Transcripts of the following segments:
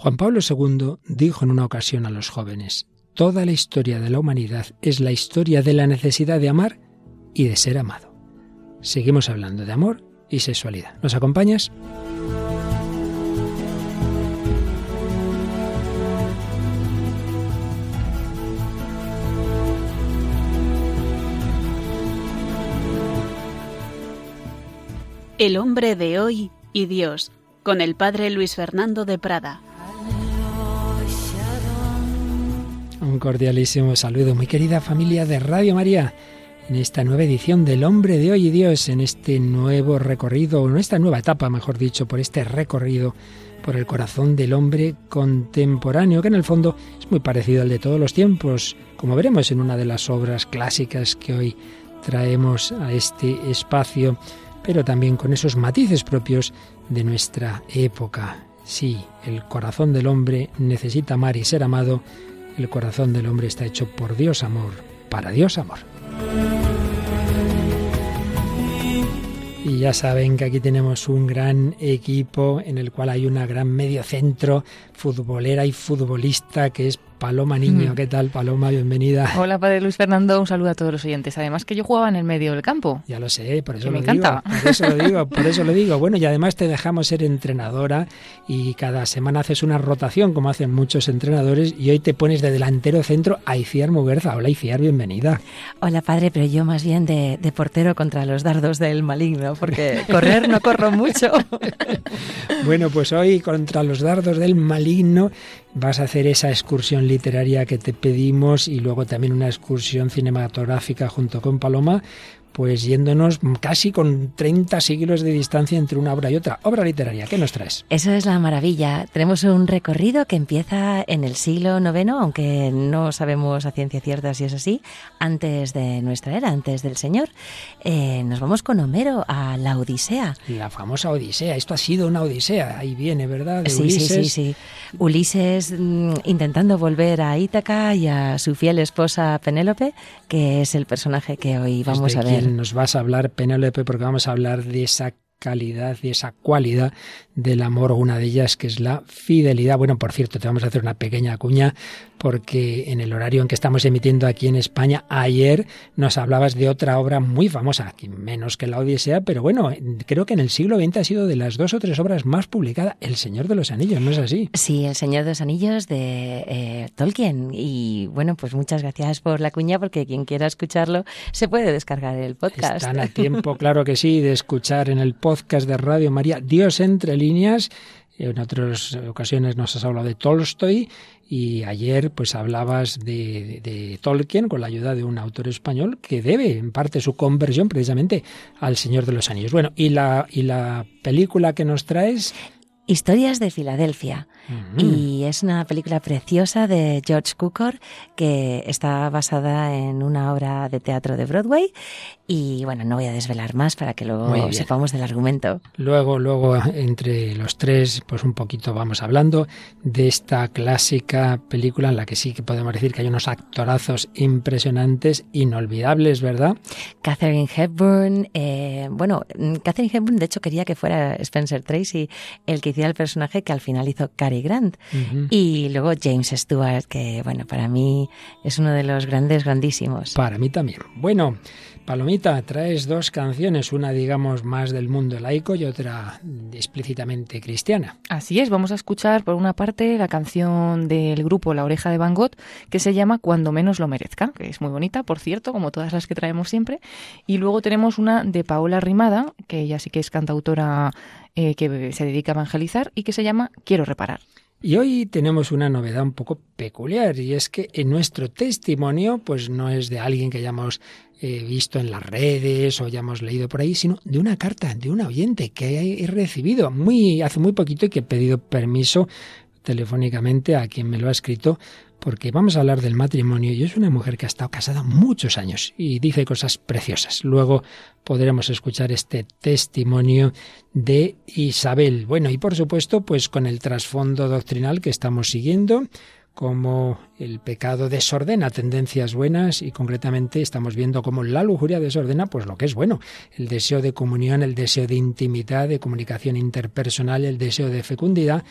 Juan Pablo II dijo en una ocasión a los jóvenes, Toda la historia de la humanidad es la historia de la necesidad de amar y de ser amado. Seguimos hablando de amor y sexualidad. ¿Nos acompañas? El hombre de hoy y Dios, con el padre Luis Fernando de Prada. Cordialísimo saludo, muy querida familia de Radio María, en esta nueva edición del Hombre de Hoy y Dios, en este nuevo recorrido, en esta nueva etapa, mejor dicho, por este recorrido por el corazón del hombre contemporáneo, que en el fondo es muy parecido al de todos los tiempos, como veremos en una de las obras clásicas que hoy traemos a este espacio, pero también con esos matices propios de nuestra época. Sí, el corazón del hombre necesita amar y ser amado, el corazón del hombre está hecho por Dios amor, para Dios amor. Y ya saben que aquí tenemos un gran equipo en el cual hay una gran medio centro futbolera y futbolista que es Paloma Niño. ¿Qué tal, Paloma? Bienvenida. Hola, padre Luis Fernando. Un saludo a todos los oyentes. Además que yo jugaba en el medio del campo. Ya lo sé, por eso lo me digo. encanta. Por eso lo digo, por eso lo digo. Bueno, y además te dejamos ser entrenadora y cada semana haces una rotación, como hacen muchos entrenadores, y hoy te pones de delantero centro a Iciar Muguerza. Hola, Iciar, bienvenida. Hola, padre, pero yo más bien de, de portero contra los dardos del maligno, porque correr no corro mucho. bueno, pues hoy contra los dardos del maligno vas a hacer esa excursión literaria que te pedimos y luego también una excursión cinematográfica junto con Paloma pues yéndonos casi con 30 siglos de distancia entre una obra y otra. Obra literaria, ¿qué nos traes? Eso es la maravilla. Tenemos un recorrido que empieza en el siglo IX, aunque no sabemos a ciencia cierta si es así, antes de nuestra era, antes del Señor. Eh, nos vamos con Homero a la Odisea. La famosa Odisea. Esto ha sido una Odisea. Ahí viene, ¿verdad? De sí, Ulises. sí, sí, sí. Ulises mm, intentando volver a Ítaca y a su fiel esposa Penélope, que es el personaje que hoy vamos de a ver. Nos vas a hablar, Penélope, porque vamos a hablar de esa calidad y esa cualidad del amor, una de ellas que es la fidelidad. Bueno, por cierto, te vamos a hacer una pequeña cuña porque en el horario en que estamos emitiendo aquí en España, ayer nos hablabas de otra obra muy famosa, menos que la Odisea, pero bueno, creo que en el siglo XX ha sido de las dos o tres obras más publicadas, El Señor de los Anillos, ¿no es así? Sí, El Señor de los Anillos de eh, Tolkien. Y bueno, pues muchas gracias por la cuña, porque quien quiera escucharlo se puede descargar el podcast. Están a tiempo, claro que sí, de escuchar en el podcast de Radio María Dios entre líneas. En otras ocasiones nos has hablado de Tolstoy y ayer pues hablabas de, Tolkien con la ayuda de un autor español que debe en parte su conversión precisamente al Señor de los Anillos. Bueno, y la, y la película que nos traes... Historias de Filadelfia. -huh. Y es una película preciosa de George Cukor que está basada en una obra de teatro de Broadway. Y bueno, no voy a desvelar más para que luego sepamos del argumento. Luego, luego, entre los tres, pues un poquito vamos hablando de esta clásica película en la que sí que podemos decir que hay unos actorazos impresionantes, inolvidables, ¿verdad? Catherine Hepburn, eh, bueno, Catherine Hepburn de hecho quería que fuera Spencer Tracy el que hiciera el personaje que al final hizo Cary Grant. Uh -huh. Y luego James Stewart, que bueno, para mí es uno de los grandes, grandísimos. Para mí también. Bueno, Palomita, traes dos canciones, una digamos más del mundo laico y otra explícitamente cristiana. Así es, vamos a escuchar por una parte la canción del grupo La Oreja de Van Gogh que se llama Cuando menos lo merezca, que es muy bonita, por cierto, como todas las que traemos siempre. Y luego tenemos una de Paola Rimada, que ella sí que es cantautora eh, que se dedica a evangelizar y que se llama Quiero reparar. Y hoy tenemos una novedad un poco peculiar y es que en nuestro testimonio pues no es de alguien que hayamos eh, visto en las redes o hayamos leído por ahí, sino de una carta de un oyente que he recibido muy hace muy poquito y que he pedido permiso telefónicamente a quien me lo ha escrito porque vamos a hablar del matrimonio y es una mujer que ha estado casada muchos años y dice cosas preciosas. Luego podremos escuchar este testimonio de Isabel. Bueno, y por supuesto, pues con el trasfondo doctrinal que estamos siguiendo, como el pecado desordena tendencias buenas y concretamente estamos viendo cómo la lujuria desordena pues lo que es bueno, el deseo de comunión, el deseo de intimidad, de comunicación interpersonal, el deseo de fecundidad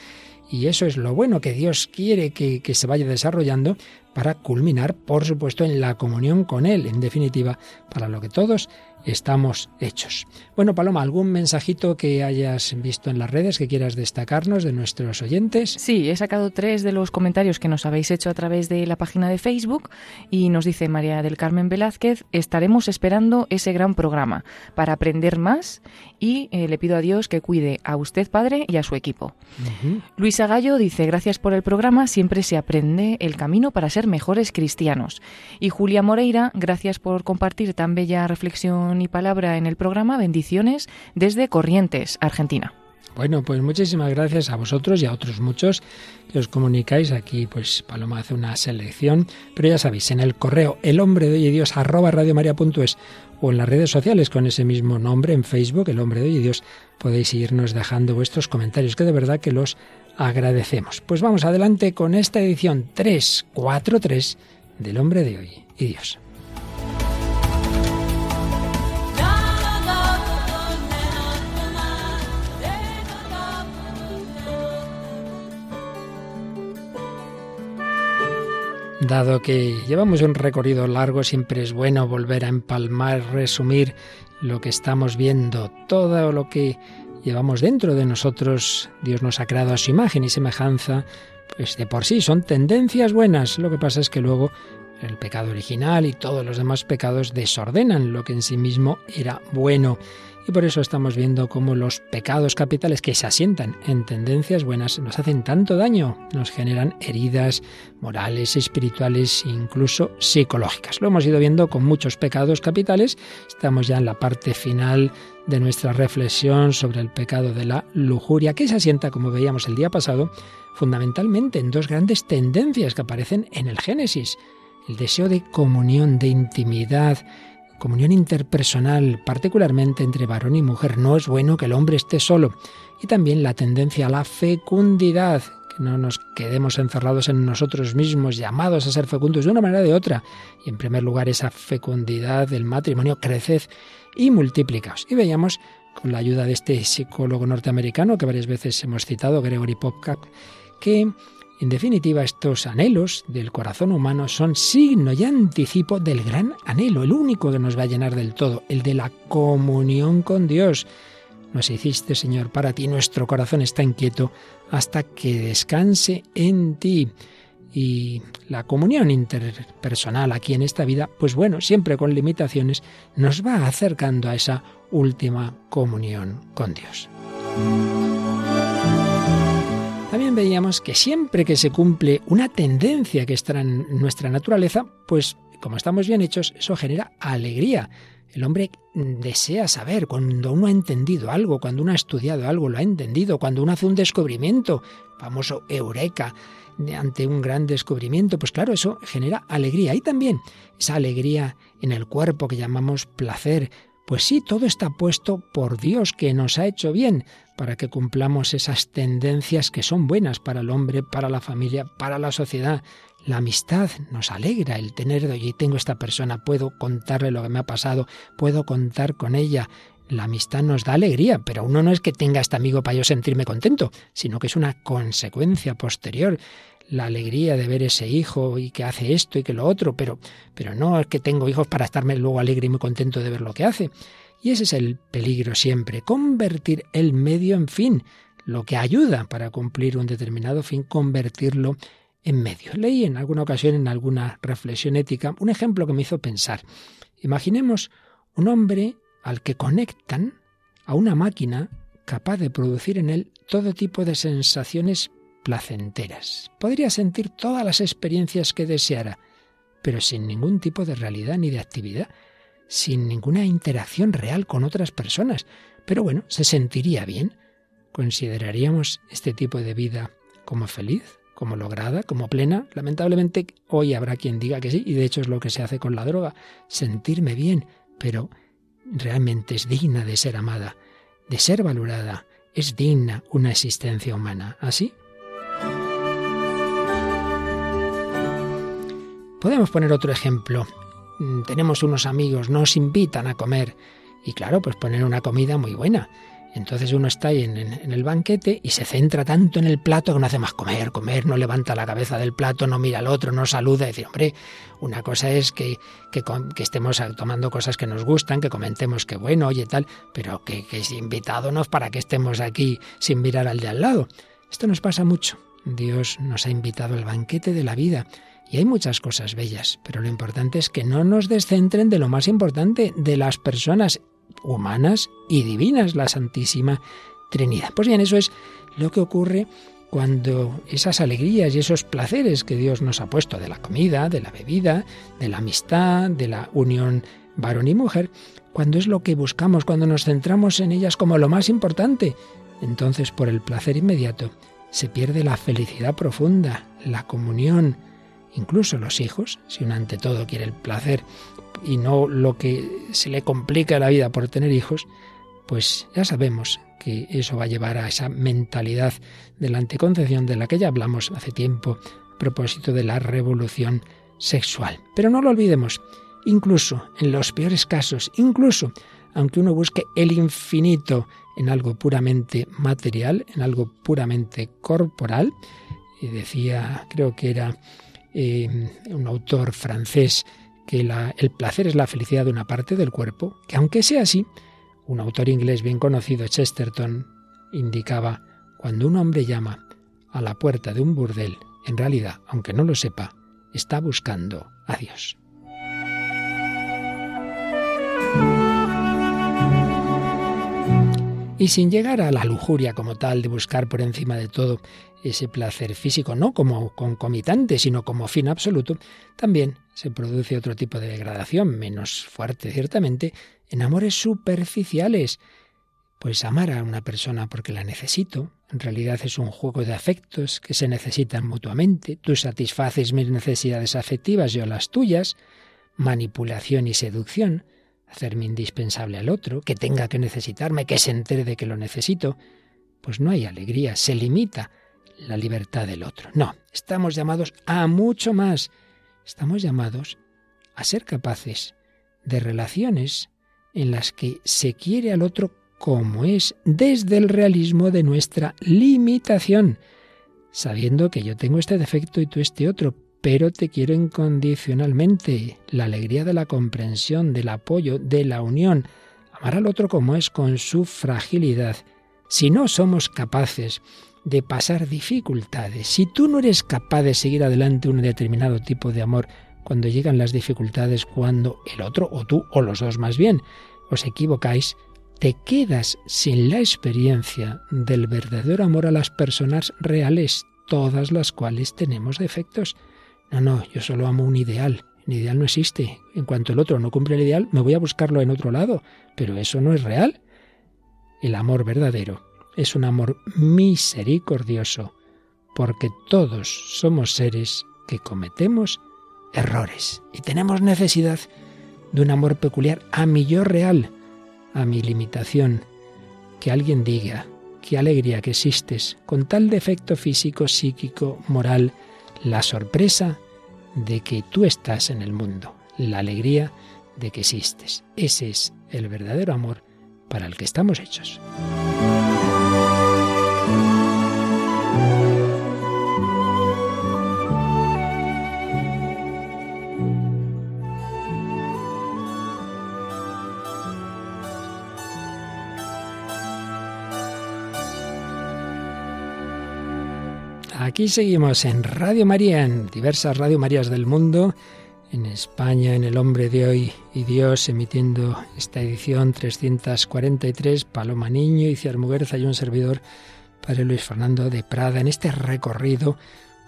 Y eso es lo bueno que Dios quiere que, que, se vaya desarrollando para culminar, por supuesto, en la comunión con Él, en definitiva, para lo que todos estamos hechos. Bueno, Paloma, ¿algún mensajito que hayas visto en las redes que quieras destacarnos de nuestros oyentes? Sí, he sacado tres de los comentarios que nos habéis hecho a través de la página de Facebook y nos dice María del Carmen Velázquez, estaremos esperando ese gran programa para aprender más y eh, le pido a Dios que cuide a usted, padre, y a su equipo. Luisa Gallo dice, gracias por el programa, siempre se aprende el camino para ser mejores cristianos. Y Julia Moreira, gracias por compartir tan bella reflexión y palabra en el programa, bendiciones desde Corrientes, Argentina. Bueno, pues muchísimas gracias a vosotros y a otros muchos que os comunicáis. Aquí, pues Paloma hace una selección, pero ya sabéis, en el correo el hombre de hoy y Dios arroba radiomaria.es o en las redes sociales con ese mismo nombre en Facebook, el hombre de hoy y Dios, podéis irnos dejando vuestros comentarios, que de verdad que los agradecemos. Pues vamos adelante con esta edición 343 del hombre de hoy y Dios. Dado que llevamos un recorrido largo, siempre es bueno volver a empalmar, resumir lo que estamos viendo, todo lo que llevamos dentro de nosotros. Dios nos ha creado a su imagen y semejanza, pues de por sí son tendencias buenas. Lo que pasa es que luego el pecado original y todos los demás pecados desordenan lo que en sí mismo era bueno. Y por eso estamos viendo cómo los pecados capitales que se asientan en tendencias buenas nos hacen tanto daño, nos generan heridas morales, espirituales, incluso psicológicas. Lo hemos ido viendo con muchos pecados capitales. Estamos ya en la parte final de nuestra reflexión sobre el pecado de la lujuria, que se asienta, como veíamos el día pasado, fundamentalmente en dos grandes tendencias que aparecen en el Génesis. El deseo de comunión, de intimidad, comunión interpersonal, particularmente entre varón y mujer. No es bueno que el hombre esté solo. Y también la tendencia a la fecundidad, que no nos quedemos encerrados en nosotros mismos, llamados a ser fecundos de una manera o de otra. Y en primer lugar, esa fecundidad del matrimonio, creced y multiplicaos. Y veíamos, con la ayuda de este psicólogo norteamericano que varias veces hemos citado, Gregory Popcap, que en definitiva, estos anhelos del corazón humano son signo y anticipo del gran anhelo, el único que nos va a llenar del todo, el de la comunión con Dios. Nos hiciste, Señor, para ti nuestro corazón está inquieto hasta que descanse en ti. Y la comunión interpersonal aquí en esta vida, pues bueno, siempre con limitaciones, nos va acercando a esa última comunión con Dios. También veíamos que siempre que se cumple una tendencia que está en nuestra naturaleza, pues como estamos bien hechos, eso genera alegría. El hombre desea saber cuando uno ha entendido algo, cuando uno ha estudiado algo, lo ha entendido, cuando uno hace un descubrimiento, famoso eureka, ante un gran descubrimiento, pues claro, eso genera alegría. Y también esa alegría en el cuerpo que llamamos placer, pues sí, todo está puesto por Dios que nos ha hecho bien para que cumplamos esas tendencias que son buenas para el hombre, para la familia, para la sociedad. La amistad nos alegra el tener, y tengo esta persona, puedo contarle lo que me ha pasado, puedo contar con ella. La amistad nos da alegría, pero uno no es que tenga este amigo para yo sentirme contento, sino que es una consecuencia posterior la alegría de ver ese hijo y que hace esto y que lo otro, pero, pero no es que tengo hijos para estarme luego alegre y muy contento de ver lo que hace. Y ese es el peligro siempre, convertir el medio en fin, lo que ayuda para cumplir un determinado fin, convertirlo en medio. Leí en alguna ocasión, en alguna reflexión ética, un ejemplo que me hizo pensar. Imaginemos un hombre al que conectan a una máquina capaz de producir en él todo tipo de sensaciones placenteras. Podría sentir todas las experiencias que deseara, pero sin ningún tipo de realidad ni de actividad, sin ninguna interacción real con otras personas. Pero bueno, se sentiría bien. ¿Consideraríamos este tipo de vida como feliz, como lograda, como plena? Lamentablemente hoy habrá quien diga que sí, y de hecho es lo que se hace con la droga, sentirme bien, pero realmente es digna de ser amada, de ser valorada, es digna una existencia humana. ¿Así? Podemos poner otro ejemplo. Mm, tenemos unos amigos, nos invitan a comer y claro, pues poner una comida muy buena. Entonces uno está ahí en, el banquete y se centra tanto en el plato que no hace más comer, comer, no levanta la cabeza del plato, no mira al otro, no saluda. Y decir, hombre, una cosa es que, estemos tomando cosas que nos gustan, que comentemos que bueno, oye tal, pero que, es invitado no es para que estemos aquí sin mirar al de al lado. Esto nos pasa mucho. Dios nos ha invitado al banquete de la vida. Y hay muchas cosas bellas, pero lo importante es que no nos descentren de lo más importante, de las personas humanas y divinas, la Santísima Trinidad. Pues bien, eso es lo que ocurre cuando esas alegrías y esos placeres que Dios nos ha puesto de la comida, de la bebida, de la amistad, de la unión varón y mujer, cuando es lo que buscamos, cuando nos centramos en ellas como lo más importante, entonces por el placer inmediato se pierde la felicidad profunda, la comunión, incluso los hijos, si uno ante todo quiere el placer y no lo que se le complica la vida por tener hijos, pues ya sabemos que eso va a llevar a esa mentalidad de la anticoncepción de la que ya hablamos hace tiempo a propósito de la revolución sexual. Pero no lo olvidemos, incluso en los peores casos, incluso aunque uno busque el infinito en algo puramente material, en algo puramente corporal, y decía, creo que era eh, un autor francés, que el placer es la felicidad de una parte del cuerpo, que aunque sea así, un autor inglés bien conocido, Chesterton, indicaba, cuando un hombre llama a la puerta de un burdel, en realidad, aunque no lo sepa, está buscando a Dios. Y sin llegar a la lujuria como tal de buscar por encima de todo ese placer físico, no como concomitante, sino como fin absoluto, también se produce otro tipo de degradación, menos fuerte ciertamente, en amores superficiales. Pues amar a una persona porque la necesito, en realidad es un juego de afectos que se necesitan mutuamente, tú satisfaces mis necesidades afectivas, yo las tuyas, manipulación y seducción, hacerme indispensable al otro, que tenga que necesitarme, que se entere de que lo necesito, pues no hay alegría, se limita la libertad del otro. No, estamos llamados a mucho más. Estamos llamados a ser capaces de relaciones en las que se quiere al otro como es, desde el realismo de nuestra limitación, sabiendo que yo tengo este defecto y tú este otro, pero te quiero incondicionalmente. La alegría de la comprensión, del apoyo, de la unión. Amar al otro como es con su fragilidad. Si no somos capaces de pasar dificultades, si tú no eres capaz de seguir adelante un determinado tipo de amor cuando llegan las dificultades, cuando el otro o tú o los dos más bien os equivocáis, te quedas sin la experiencia del verdadero amor a las personas reales, todas las cuales tenemos defectos. No, no, yo solo amo un ideal. El ideal no existe. En cuanto el otro no cumple el ideal, me voy a buscarlo en otro lado. Pero eso no es real. El amor verdadero es un amor misericordioso, porque todos somos seres que cometemos errores y tenemos necesidad de un amor peculiar a mi yo real, a mi limitación. Que alguien diga, qué alegría que existes, con tal defecto físico, psíquico, moral, la sorpresa de que tú estás en el mundo, la alegría de que existes. Ese es el verdadero amor para el que estamos hechos. Aquí seguimos en Radio María, en diversas Radio Marías del mundo, en España, en El Hombre de Hoy y Dios, emitiendo esta edición 343, Paloma Niño, Iciar Muguerza y un servidor, Padre Luis Fernando de Prada, en este recorrido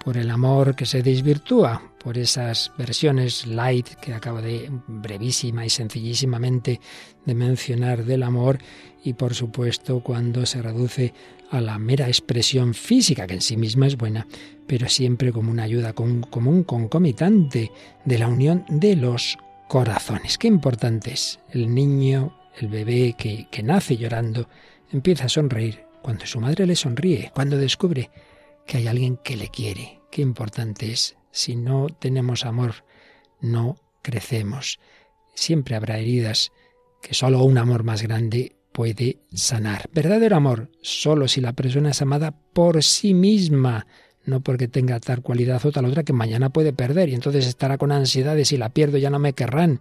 por el amor que se desvirtúa, por esas versiones light que acabo de brevísima y sencillísimamente de mencionar del amor y por supuesto cuando se reduce a la mera expresión física, que en sí misma es buena, pero siempre como una ayuda, como un concomitante de la unión de los corazones. Qué importante es el niño, el bebé que, que nace llorando, empieza a sonreír cuando su madre le sonríe, cuando descubre que hay alguien que le quiere. Qué importante es. Si no tenemos amor, no crecemos. Siempre habrá heridas que solo un amor más grande puede sanar. Verdadero amor, solo si la persona es amada por sí misma, no porque tenga tal cualidad o tal otra que mañana puede perder y entonces estará con ansiedad de si la pierdo ya no me querrán.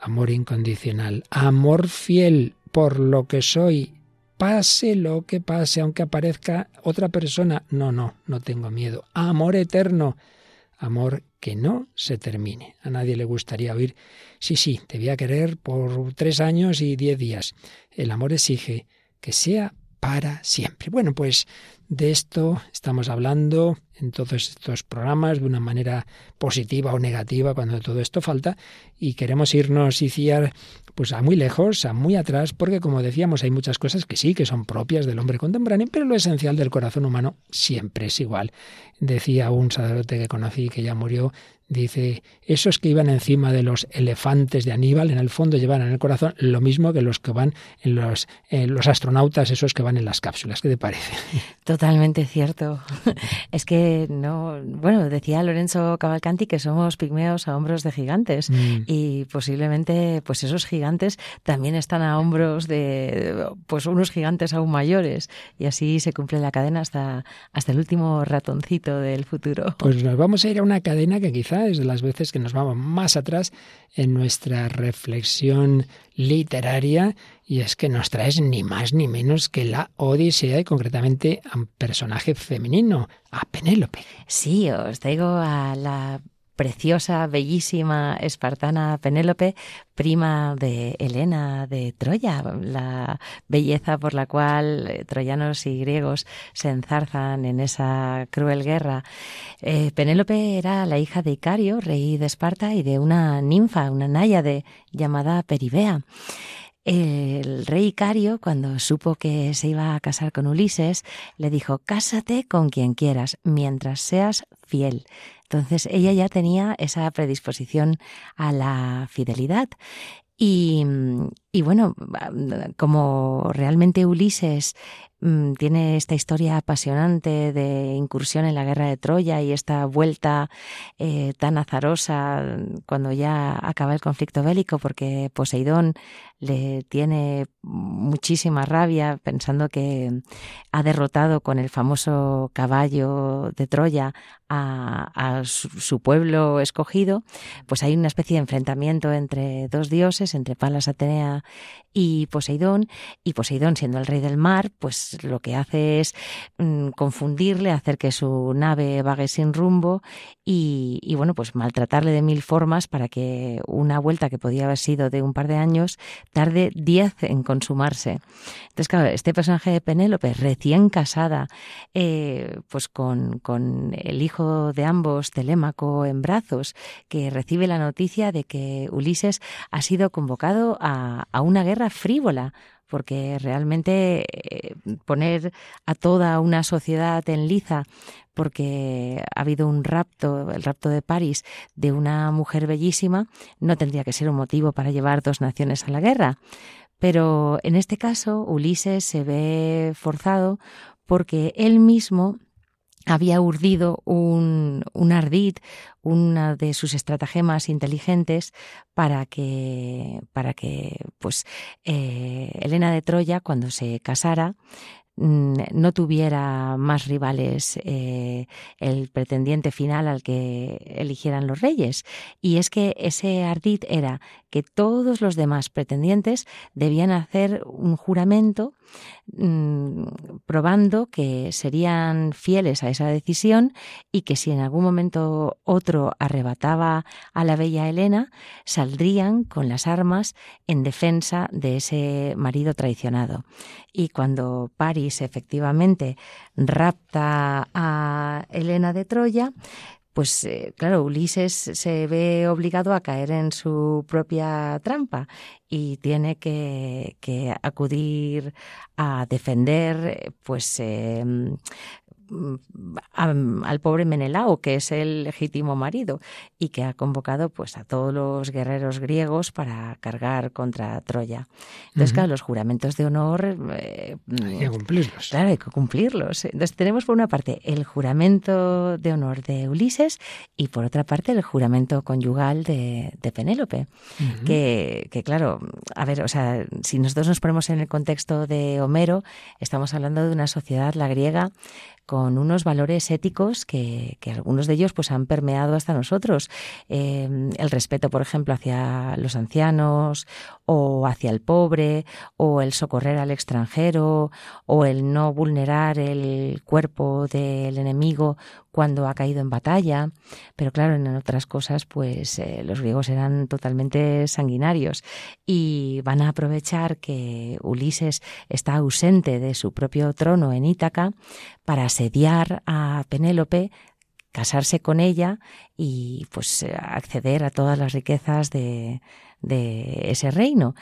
Amor incondicional, amor fiel por lo que soy, pase lo que pase, aunque aparezca otra persona. No, no, no tengo miedo. Amor eterno, amor que no se termine. A nadie le gustaría oír, sí, sí, te voy a querer por tres años y diez días. El amor exige que sea para siempre. Bueno, pues de esto estamos hablando en todos estos programas de una manera positiva o negativa cuando todo esto falta y queremos irnos y ciar pues a muy lejos, a muy atrás, porque como decíamos hay muchas cosas que sí, que son propias del hombre contemporáneo, pero lo esencial del corazón humano siempre es igual. Decía un sacerdote que conocí que ya murió, Dice, esos que iban encima de los elefantes de Aníbal, en el fondo llevan en el corazón lo mismo que los que van en los, los astronautas, esos que van en las cápsulas. ¿Qué te parece? Totalmente cierto. Es que no, bueno, decía Lorenzo Cavalcanti que somos pigmeos a hombros de gigantes mm. y posiblemente pues esos gigantes también están a hombros de pues unos gigantes aún mayores y así se cumple la cadena hasta, hasta el último ratoncito del futuro. Pues nos vamos a ir a una cadena que quizá es de las veces que nos vamos más atrás en nuestra reflexión literaria y es que nos traes ni más ni menos que la Odisea y concretamente a un personaje femenino, a Penélope. Sí, os traigo a la preciosa, bellísima espartana Penélope, prima de Helena de Troya, la belleza por la cual eh, troyanos y griegos se enzarzan en esa cruel guerra. Eh, Penélope era la hija de Icario, rey de Esparta, y de una ninfa, una náyade llamada Peribea. El rey Icario, cuando supo que se iba a casar con Ulises, le dijo, cásate con quien quieras, mientras seas fiel. Entonces ella ya tenía esa predisposición a la fidelidad. Y, y, bueno, como realmente Ulises tiene esta historia apasionante de incursión en la guerra de Troya y esta vuelta eh, tan azarosa cuando ya acaba el conflicto bélico, porque Poseidón le tiene muchísima rabia pensando que ha derrotado con el famoso caballo de Troya a, su, pueblo escogido, pues hay una especie de enfrentamiento entre dos dioses, entre Palas Atenea y Poseidón, y Poseidón, siendo el rey del mar, pues lo que hace es mm, confundirle, hacer que su nave vague sin rumbo y, bueno, pues maltratarle de mil formas para que una vuelta que podía haber sido de un par de años tarde diez en consumarse. Entonces, claro, este personaje de Penélope, recién casada, eh, pues con, con el hijo de ambos, Telémaco, en brazos, que recibe la noticia de que Ulises ha sido convocado a, a una guerra frívola, porque realmente eh, poner a toda una sociedad en liza porque ha habido un rapto, el rapto de París, de una mujer bellísima, no tendría que ser un motivo para llevar dos naciones a la guerra. Pero en este caso, Ulises se ve forzado porque él mismo había urdido un, un, ardid, una de sus estratagemas inteligentes para que, para que pues, eh, Elena de Troya, cuando se casara, Mm, no tuviera más rivales eh, el pretendiente final al que eligieran los reyes. Y es que ese ardid era que todos los demás pretendientes debían hacer un juramento mm, probando que serían fieles a esa decisión y que si en algún momento otro arrebataba a la bella Helena, saldrían con las armas en defensa de ese marido traicionado. Y cuando París efectivamente rapta a Helena de Troya, pues eh, claro, Ulises se ve obligado a caer en su propia trampa y tiene que, acudir a defender pues em, al pobre Menelao, que es el legítimo marido, y que ha convocado pues a todos los guerreros griegos para cargar contra Troya. Entonces, claro, los juramentos de honor... Eh, hay que cumplirlos. Claro, hay que cumplirlos. Entonces tenemos por una parte el juramento de honor de Ulises y por otra parte el juramento conyugal de, Penélope. que, que claro, a ver, o sea, si nosotros nos ponemos en el contexto de Homero, estamos hablando de una sociedad, la griega, con unos valores éticos que, algunos de ellos pues han permeado hasta nosotros. Eh, el respeto, por ejemplo, hacia los ancianos o hacia el pobre o el socorrer al extranjero o el no vulnerar el cuerpo del enemigo cuando ha caído en batalla. Pero claro, en otras cosas pues eh, los griegos eran totalmente sanguinarios y van a aprovechar que Ulises está ausente de su propio trono en Ítaca para asediar a Penélope, casarse con ella y pues acceder a todas las riquezas de, de ese reino.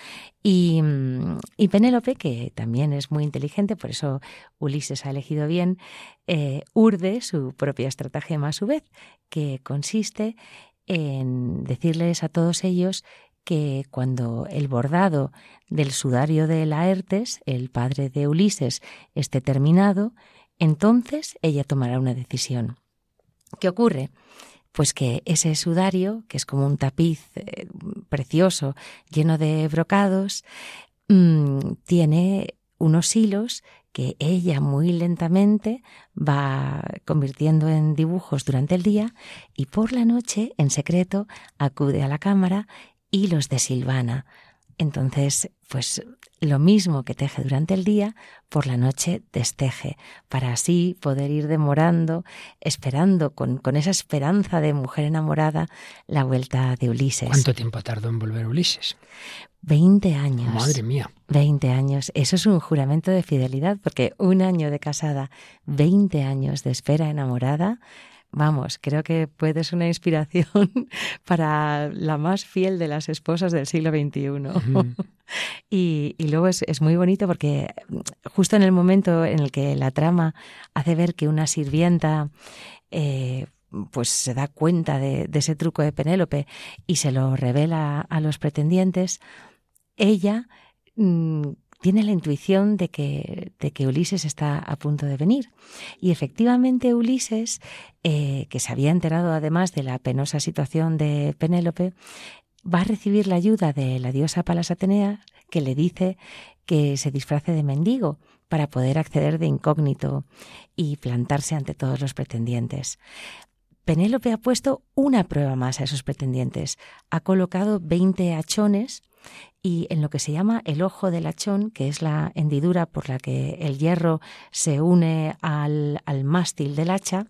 Y, Penélope, que también es muy inteligente, por eso Ulises ha elegido bien, eh, urde su propia estratagema a su vez, que consiste en decirles a todos ellos que cuando el bordado del sudario de Laertes, el padre de Ulises, esté terminado, entonces ella tomará una decisión. ¿Qué ocurre? Pues que ese sudario, que es como un tapiz eh, precioso, lleno de brocados, mm, tiene unos hilos que ella muy lentamente va convirtiendo en dibujos durante el día y por la noche, en secreto, acude a la cámara y los desilvana. Entonces, pues lo mismo que teje durante el día, por la noche desteje, para así poder ir demorando, esperando con, con, esa esperanza de mujer enamorada la vuelta de Ulises. ¿Cuánto tiempo tardó en volver Ulises? Veinte años. Madre mía. Veinte años. Eso es un juramento de fidelidad, porque un año de casada, veinte años de espera enamorada, vamos, creo que puede ser una inspiración para la más fiel de las esposas del siglo XXI. y, luego es, muy bonito porque justo en el momento en el que la trama hace ver que una sirvienta eh, pues se da cuenta de, ese truco de Penélope y se lo revela a los pretendientes, ella mm, tiene la intuición de que, de que Ulises está a punto de venir. Y efectivamente Ulises, eh, que se había enterado además de la penosa situación de Penélope, va a recibir la ayuda de la diosa Palas Atenea, que le dice que se disfrace de mendigo para poder acceder de incógnito y plantarse ante todos los pretendientes. Penélope ha puesto una prueba más a esos pretendientes. Ha colocado 20 hachones y en lo que se llama el ojo del hachón, que es la hendidura por la que el hierro se une al, mástil del hacha,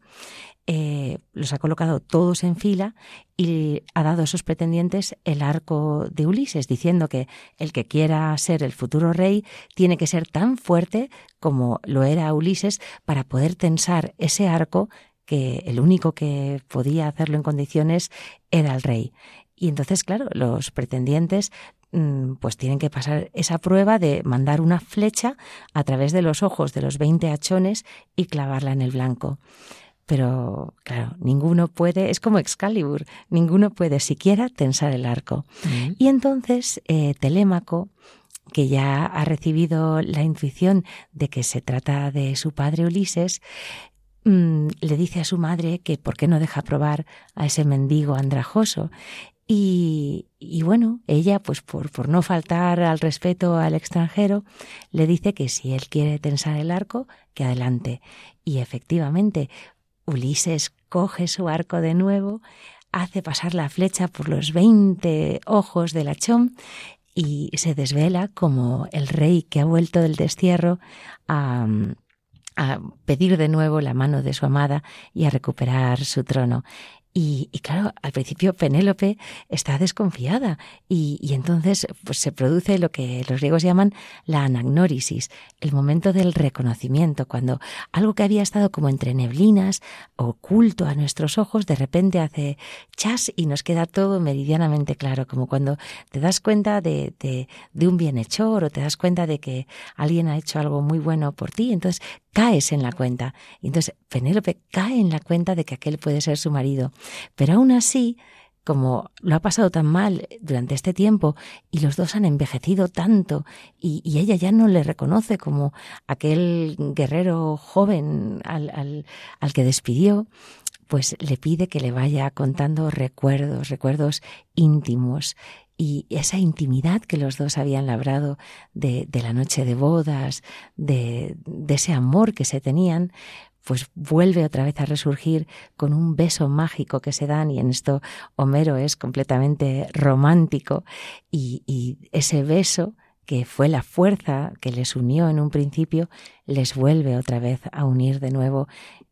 eh, los ha colocado todos en fila y ha dado a esos pretendientes el arco de Ulises, diciendo que el que quiera ser el futuro rey tiene que ser tan fuerte como lo era Ulises para poder tensar ese arco que el único que podía hacerlo en condiciones era el rey. Y entonces, claro, los pretendientes pues tienen que pasar esa prueba de mandar una flecha a través de los ojos de los 20 hachones y clavarla en el blanco. Pero, claro, ninguno puede, es como Excalibur, ninguno puede siquiera tensar el arco. Mm. Y entonces eh, Telémaco, que ya ha recibido la intuición de que se trata de su padre Ulises, mm, le dice a su madre que por qué no deja probar a ese mendigo andrajoso y, bueno, ella, pues por, no faltar al respeto al extranjero, le dice que si él quiere tensar el arco, que adelante. Y efectivamente, Ulises coge su arco de nuevo, hace pasar la flecha por los veinte ojos del hachón y se desvela como el rey que ha vuelto del destierro a pedir de nuevo la mano de su amada y a recuperar su trono. Y, claro, al principio Penélope está desconfiada y, y, entonces pues, se produce lo que los griegos llaman la anagnórisis, el momento del reconocimiento, cuando algo que había estado como entre neblinas, oculto a nuestros ojos, de repente hace chas y nos queda todo meridianamente claro, como cuando te das cuenta de, de, de un bienhechor o te das cuenta de que alguien ha hecho algo muy bueno por ti, entonces caes en la cuenta. Y entonces Penélope cae en la cuenta de que aquel puede ser su marido. Pero aún así, como lo ha pasado tan mal durante este tiempo y los dos han envejecido tanto y, ella ya no le reconoce como aquel guerrero joven al, al, que despidió, pues le pide que le vaya contando recuerdos, recuerdos íntimos y esa intimidad que los dos habían labrado de, de la noche de bodas, de, de, ese amor que se tenían, pues vuelve otra vez a resurgir con un beso mágico que se dan y en esto Homero es completamente romántico y, ese beso que fue la fuerza que les unió en un principio, les vuelve otra vez a unir de nuevo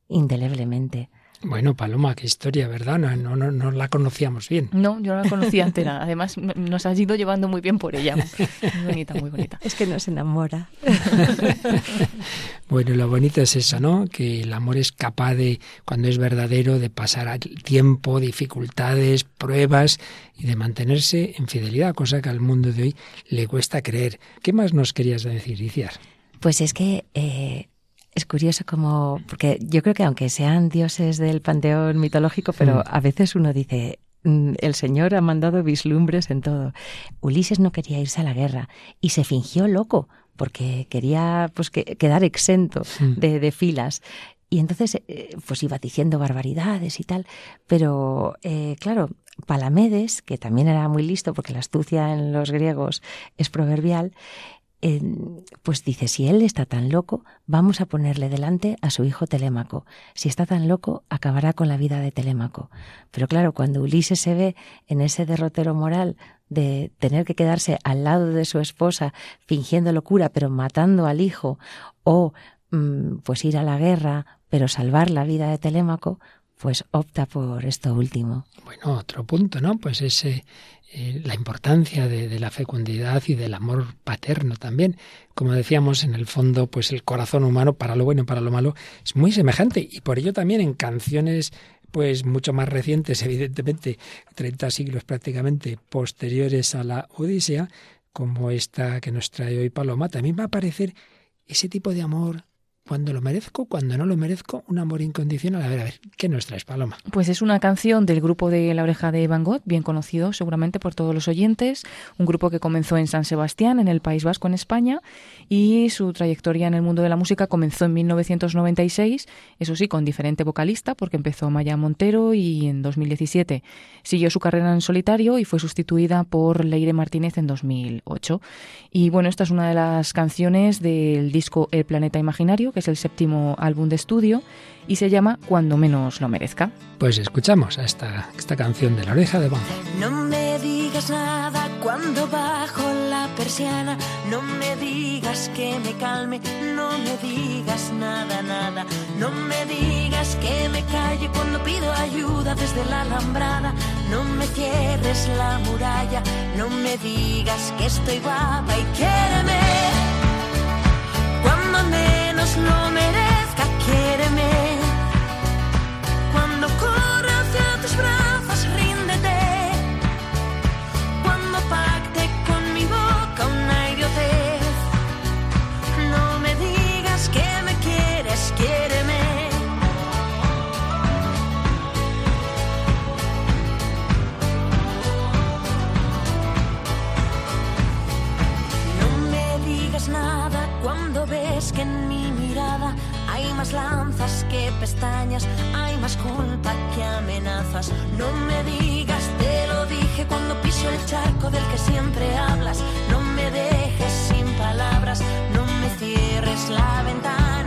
indeleblemente. Bueno, Paloma, qué historia, ¿verdad? No, no, no, la conocíamos bien. No, yo no la conocía entera. Además, nos has ido llevando muy bien por ella. Muy bonita, muy bonita. Es que nos enamora. bueno, lo bonito es eso, ¿no? Que el amor es capaz de, cuando es verdadero, de pasar tiempo, dificultades, pruebas y de mantenerse en fidelidad, cosa que al mundo de hoy le cuesta creer. ¿Qué más nos querías decir, Iciar? Pues es que eh, es curioso como, porque yo creo que aunque sean dioses del panteón mitológico, pero mm. a veces uno dice, mm, el Señor ha mandado vislumbres en todo. Ulises no quería irse a la guerra y se fingió loco porque quería pues quedar exento mm. de, filas. Y entonces eh, pues iba diciendo barbaridades y tal, pero eh, claro, Palamedes, que también era muy listo porque la astucia en los griegos es proverbial, pues dice, si él está tan loco, vamos a ponerle delante a su hijo Telémaco. Si está tan loco, acabará con la vida de Telémaco. Pero claro, cuando Ulises se ve en ese derrotero moral de tener que quedarse al lado de su esposa fingiendo locura, pero matando al hijo, o mm, pues ir a la guerra, pero salvar la vida de Telémaco, pues opta por esto último. Bueno, otro punto, ¿no? Pues ese eh, la importancia de, la fecundidad y del amor paterno también. Como decíamos, en el fondo, pues el corazón humano, para lo bueno y para lo malo, es muy semejante. Y por ello también en canciones pues mucho más recientes, evidentemente, 30 siglos prácticamente posteriores a la Odisea, como esta que nos trae hoy Paloma, también va a aparecer ese tipo de amor cuando lo merezco, cuando no lo merezco, un amor incondicional. A ver, a ver, ¿qué nos traes, Paloma? Pues es una canción del grupo de La Oreja de Van Gogh, bien conocido seguramente por todos los oyentes, un grupo que comenzó en San Sebastián, en el País Vasco, en España, y su trayectoria en el mundo de la música comenzó en 1996, eso sí, con diferente vocalista, porque empezó Maya Montero y en 2017 siguió su carrera en solitario y fue sustituida por Leire Martínez en 2008. Y bueno, esta es una de las canciones del disco El Planeta Imaginario, que es el séptimo álbum de estudio y se llama Cuando menos lo merezca. Pues escuchamos a esta, esta canción de la oreja de Van No me digas nada cuando bajo la persiana, no me digas que me calme, no me digas nada, nada, no me digas que me calle cuando pido ayuda desde la alambrada, no me cierres la muralla, no me digas que estoy guapa y quiéreme cuando menos lo merezca, ves que en mi mirada hay más lanzas que pestañas, hay más culpa que amenazas. No me digas, te lo dije cuando piso el charco del que siempre hablas. No me dejes sin palabras, no me cierres la ventana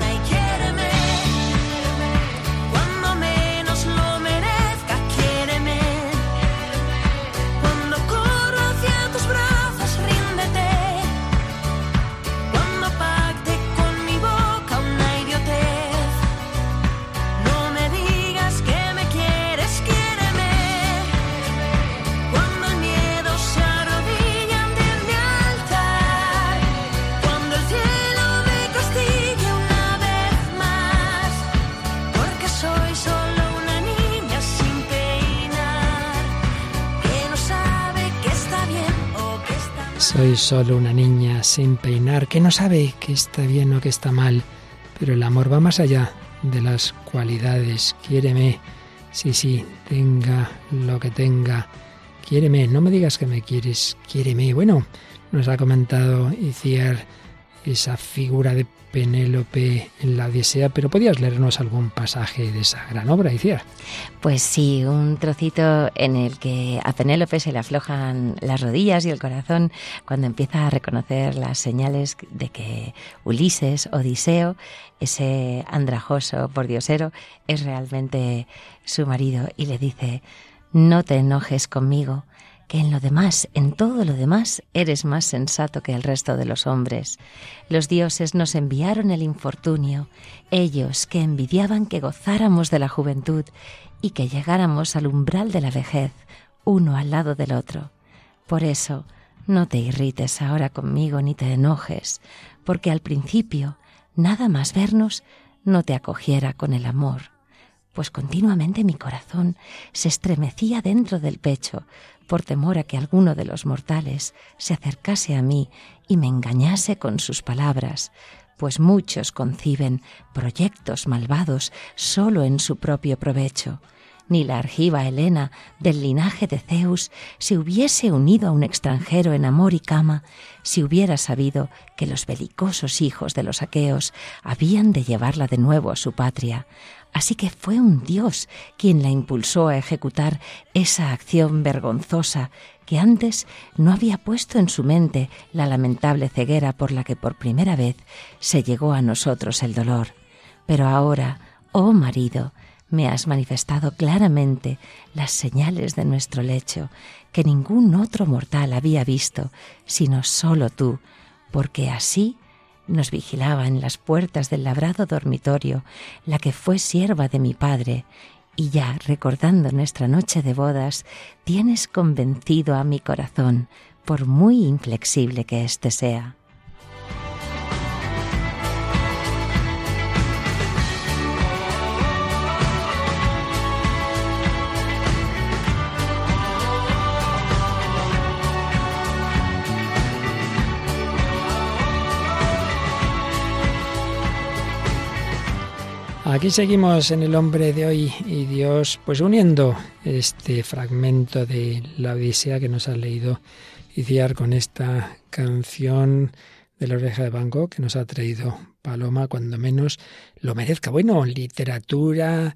Soy solo una niña sin peinar que no sabe que está bien o que está mal, pero el amor va más allá de las cualidades. Quiéreme, sí, sí, tenga lo que tenga. Quiéreme, no me digas que me quieres, quiéreme. Bueno, nos ha comentado Iciar esa figura de Penélope en la Odisea, pero ¿podías leernos algún pasaje de esa gran obra, Iciar? Pues sí, un trocito en el que a Penélope se le aflojan las rodillas y el corazón cuando empieza a reconocer las señales de que Ulises, Odiseo, ese andrajoso pordiosero, es realmente su marido y le dice, no te enojes conmigo, que en lo demás, en todo lo demás, eres más sensato que el resto de los hombres. Los dioses nos enviaron el infortunio, ellos que envidiaban que gozáramos de la juventud y que llegáramos al umbral de la vejez, uno al lado del otro. Por eso, no te irrites ahora conmigo ni te enojes, porque al principio, nada más vernos, no te acogiera con el amor pues continuamente mi corazón se estremecía dentro del pecho por temor a que alguno de los mortales se acercase a mí y me engañase con sus palabras, pues muchos conciben proyectos malvados sólo en su propio provecho. Ni la argiva Helena del linaje de Zeus se hubiese unido a un extranjero en amor y cama si hubiera sabido que los belicosos hijos de los aqueos habían de llevarla de nuevo a su patria, Así que fue un Dios quien la impulsó a ejecutar esa acción vergonzosa que antes no había puesto en su mente la lamentable ceguera por la que por primera vez se llegó a nosotros el dolor. Pero ahora, oh marido, me has manifestado claramente las señales de nuestro lecho, que ningún otro mortal había visto, sino sólo tú, porque así nos vigilaba en las puertas del labrado dormitorio la que fue sierva de mi padre, y ya recordando nuestra noche de bodas, tienes convencido a mi corazón, por muy inflexible que éste sea. Aquí seguimos en el hombre de hoy y Dios, pues uniendo este fragmento de la Odisea que nos ha leído Iciar con esta canción de la oreja de Van que nos ha traído Paloma, cuando menos lo merezca. Bueno, literatura,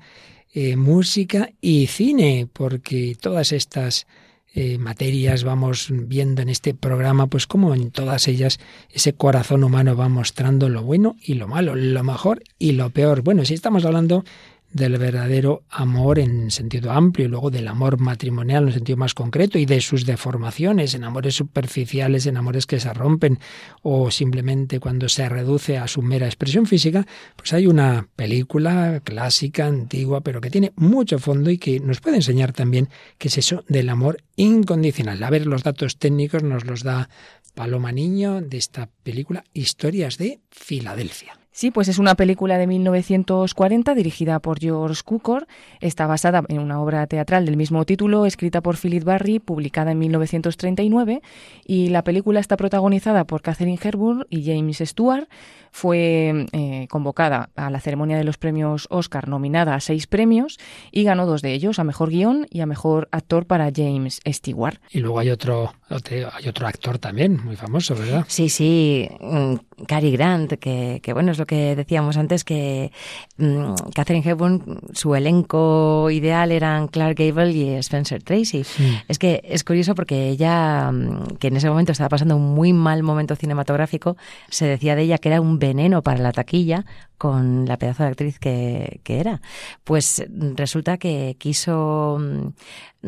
eh, música y cine, porque todas estas eh, materias vamos viendo en este programa, pues como en todas ellas ese corazón humano va mostrando lo bueno y lo malo, lo mejor y lo peor. Bueno, si estamos hablando del verdadero amor en sentido amplio y luego del amor matrimonial en sentido más concreto y de sus deformaciones, en amores superficiales, en amores que se rompen o simplemente cuando se reduce a su mera expresión física, pues hay una película clásica, antigua, pero que tiene mucho fondo y que nos puede enseñar también qué es eso del amor incondicional. A ver, los datos técnicos nos los da Paloma Niño de esta película Historias de Filadelfia. Sí, pues es una película de 1940 dirigida por George Cukor. Está basada en una obra teatral del mismo título, escrita por Philip Barry, publicada en 1939. Y la película está protagonizada por Catherine Hepburn y James Stewart. Fue eh, convocada a la ceremonia de los premios Oscar, nominada a seis premios y ganó dos de ellos, a mejor guion y a mejor actor para James Stewart. Y luego hay otro, hay otro actor también muy famoso, ¿verdad? Sí, sí, mm, Cary Grant, que, que bueno, es lo que decíamos antes, que um, Catherine Hepburn, su elenco ideal eran Clark Gable y Spencer Tracy. Es que es curioso porque ella, mm, que en ese momento estaba pasando un muy mal momento cinematográfico, se decía de ella que era un veneno para la taquilla con la pedazo de actriz que, que era. Pues resulta que quiso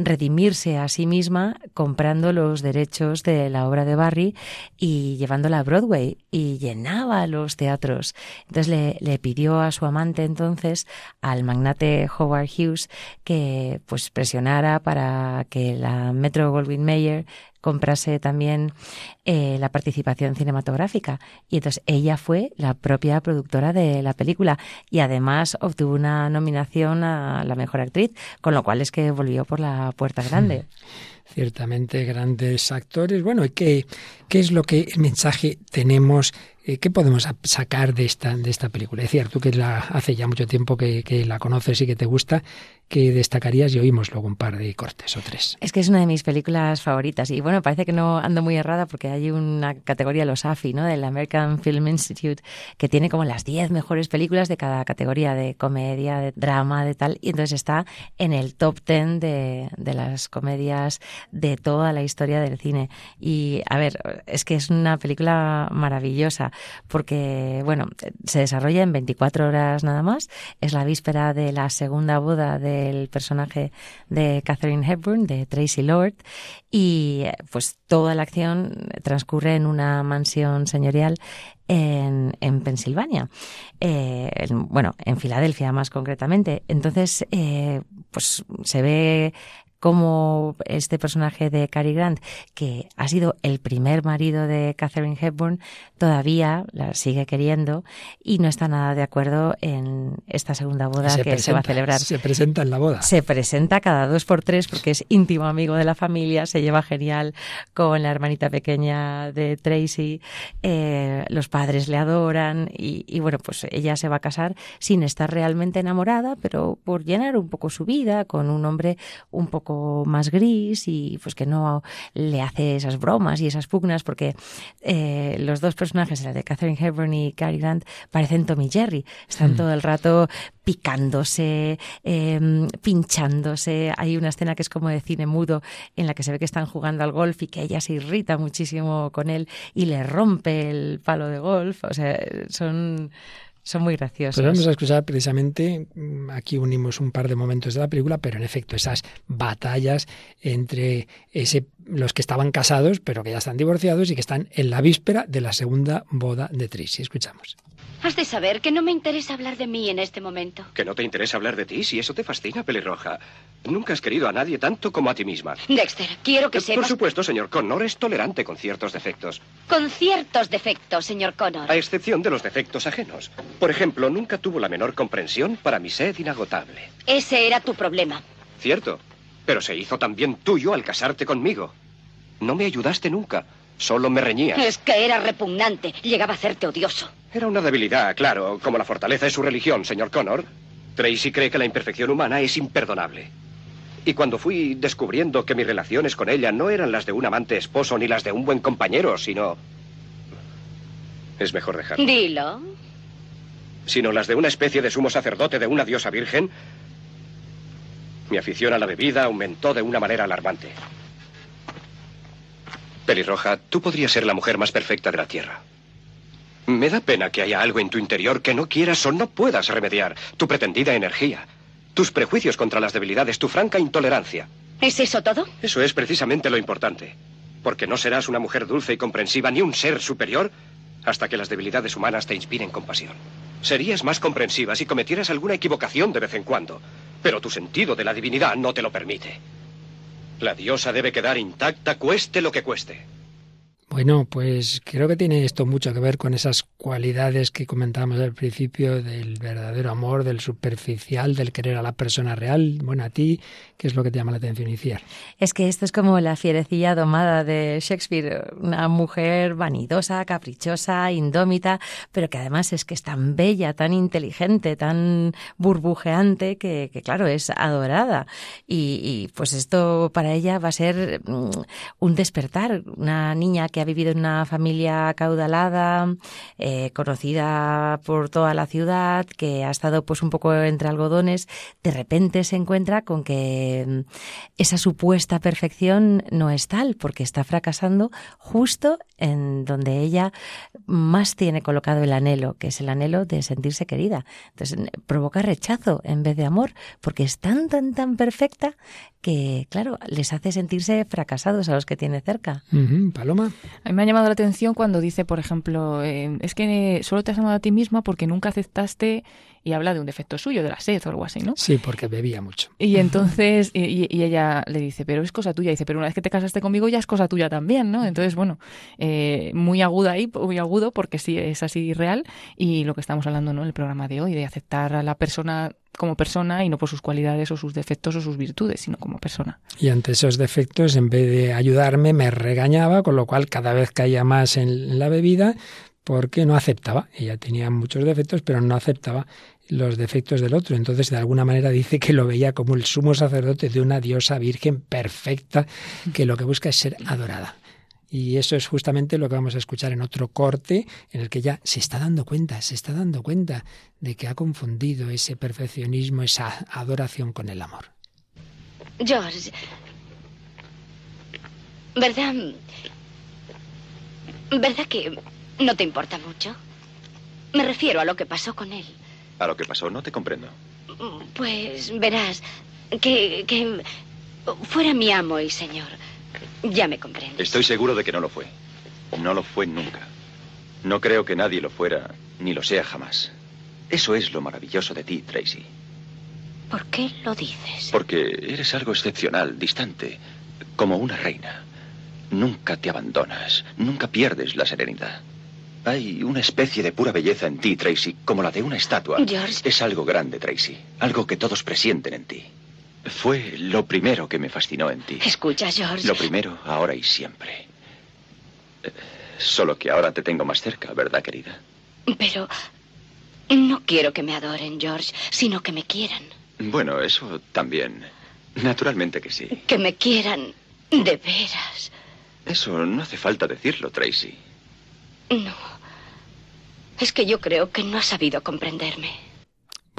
redimirse a sí misma comprando los derechos de la obra de Barry y llevándola a Broadway y llenaba los teatros. Entonces le, pidió a su amante entonces, al magnate Howard Hughes, que pues presionara para que la Metro Goldwyn Mayer comprase también eh, la participación cinematográfica. Y entonces ella fue la propia productora de la película y además obtuvo una nominación a la mejor actriz, con lo cual es que volvió por la puerta grande. Ciertamente grandes actores. Bueno, ¿qué, qué es lo que el mensaje tenemos eh, ¿Qué podemos sacar de esta, de esta película? Es cierto, que la, hace ya mucho tiempo que, que, la conoces y que te gusta, ¿qué destacarías? Y oímos luego un par de cortes o tres. Es que es una de mis películas favoritas. Y bueno, parece que no ando muy errada porque hay una categoría, los AFI, ¿no? del American Film Institute, que tiene como las 10 mejores películas de cada categoría, de comedia, de drama, de tal. Y entonces está en el top 10 de, de las comedias de toda la historia del cine. Y a ver, es que es una película maravillosa porque, bueno, se desarrolla en 24 horas nada más. Es la víspera de la segunda boda del personaje de Catherine Hepburn, de Tracy Lord, y pues toda la acción transcurre en una mansión señorial en, en Pensilvania, eh, bueno, en Filadelfia más concretamente. Entonces, eh, pues se ve como este personaje de Cary Grant, que ha sido el primer marido de Catherine Hepburn, todavía la sigue queriendo y no está nada de acuerdo en esta segunda boda que se va a celebrar. Se presenta en la boda. Se presenta cada dos por tres porque es íntimo amigo de la familia, se lleva genial con la hermanita pequeña de Tracy, eh, los padres le adoran y, y bueno, pues ella se va a casar sin estar realmente enamorada, pero por llenar un poco su vida con un hombre un poco más gris y pues que no le hace esas bromas y esas pugnas porque eh, los dos personajes, la de Catherine Hepburn y Cary Grant, parecen Tommy y Jerry. Están mm. todo el rato picándose, em, pinchándose. Hay una escena que es como de cine mudo en la que se ve que están jugando al golf y que ella se irrita muchísimo con él y le rompe el palo de golf. O sea, son son muy graciosos. Pues vamos a escuchar precisamente, mm, aquí unimos un par de momentos de la película, pero en efecto esas batallas entre ese, los que estaban casados, pero que ya están divorciados y que están en la víspera de la segunda boda de Tracy. Escuchamos. Has de saber que no me interesa hablar de mí en este momento. ¿Que no te interesa hablar de ti? Si eso te fascina, pelirroja. Nunca has querido a nadie tanto como a ti misma. Dexter, quiero que eh, sepas... Por supuesto, señor Connor es tolerante con ciertos defectos. Con ciertos defectos, señor Connor. A excepción de los defectos ajenos. Por ejemplo, nunca tuvo la menor comprensión para mi sed inagotable. Ese era tu problema. Cierto. Pero se hizo también tuyo al casarte conmigo. No me ayudaste nunca. Solo me reñías. Es que era repugnante. Llegaba a hacerte odioso. Era una debilidad, claro, como la fortaleza de su religión, señor Connor. Tracy cree que la imperfección humana es imperdonable. Y cuando fui descubriendo que mis relaciones con ella no eran las de un amante esposo ni las de un buen compañero, sino... Es mejor dejarlo. Dilo. Sino las de una especie de sumo sacerdote de una diosa virgen, mi afición a la bebida aumentó de una manera alarmante. Pelirroja, tú podrías ser la mujer más perfecta de la Tierra. Me da pena que haya algo en tu interior que no quieras o no puedas remediar. Tu pretendida energía, tus prejuicios contra las debilidades, tu franca intolerancia. ¿Es eso todo? Eso es precisamente lo importante. Porque no serás una mujer dulce y comprensiva ni un ser superior hasta que las debilidades humanas te inspiren compasión. Serías más comprensiva si cometieras alguna equivocación de vez en cuando, pero tu sentido de la divinidad no te lo permite. La diosa debe quedar intacta, cueste lo que cueste. Bueno, pues creo que tiene esto mucho que ver con esas cualidades que comentábamos al principio del verdadero amor, del superficial, del querer a la persona real. Bueno, a ti, ¿qué es lo que te llama la atención iniciar? Es que esto es como la fierecilla domada de Shakespeare, una mujer vanidosa, caprichosa, indómita, pero que además es que es tan bella, tan inteligente, tan burbujeante, que, claro, es adorada. Y, y pues esto para ella va a ser mm, un despertar, una niña que ha vivido en una familia caudalada, eh, conocida por toda la ciudad, que ha estado pues un poco entre algodones, de repente se encuentra con que mm, esa supuesta perfección no es tal, porque está fracasando justo en donde ella más tiene colocado el anhelo, que es el anhelo de sentirse querida. Entonces provoca rechazo en vez de amor, porque es tan, tan, tan perfecta que, claro, les hace sentirse fracasados a los que tiene cerca. Paloma. A mí me ha llamado la atención cuando dice, por ejemplo, eh, es que solo te has amado a ti misma porque nunca aceptaste y habla de un defecto suyo, de la sed o algo así, ¿no? Sí, porque bebía mucho. Y entonces, y, ella le dice, pero es cosa tuya. dice, pero una vez que te casaste conmigo ya es cosa tuya también, ¿no? Entonces, bueno, eh, muy aguda ahí, muy agudo, porque sí es así real. Y lo que estamos hablando, ¿no? En el programa de hoy, de aceptar a la persona como persona y no por sus cualidades o sus defectos o sus virtudes, sino como persona. Y ante esos defectos, en vez de ayudarme, me regañaba, con lo cual cada vez caía más en la bebida, porque no aceptaba. Ella tenía muchos defectos, pero no aceptaba los defectos del otro. Entonces, de alguna manera dice que lo veía como el sumo sacerdote de una diosa virgen perfecta, que lo que busca es ser adorada. Y eso es justamente lo que vamos a escuchar en otro corte, en el que ya se está dando cuenta, se está dando cuenta de que ha confundido ese perfeccionismo, esa adoración con el amor. George, ¿verdad? ¿Verdad que ¿No te importa mucho? Me refiero a lo que pasó con él. ¿A lo que pasó? No te comprendo. Pues verás, que, que fuera mi amo y señor. Ya me comprendo. Estoy seguro de que no lo fue. No lo fue nunca. No creo que nadie lo fuera, ni lo sea jamás. Eso es lo maravilloso de ti, Tracy. ¿Por qué lo dices? Porque eres algo excepcional, distante, como una reina. Nunca te abandonas, nunca pierdes la serenidad. Hay una especie de pura belleza en ti, Tracy, como la de una estatua. George. Es algo grande, Tracy. Algo que todos presienten en ti. Fue lo primero que me fascinó en ti. Escucha, George. Lo primero, ahora y siempre. Eh, solo que ahora te tengo más cerca, ¿verdad, querida? Pero no quiero que me adoren, George, sino que me quieran. Bueno, eso también. Naturalmente que sí. Que me quieran de veras. Eso no hace falta decirlo, Tracy. No. Es que yo creo que no ha sabido comprenderme.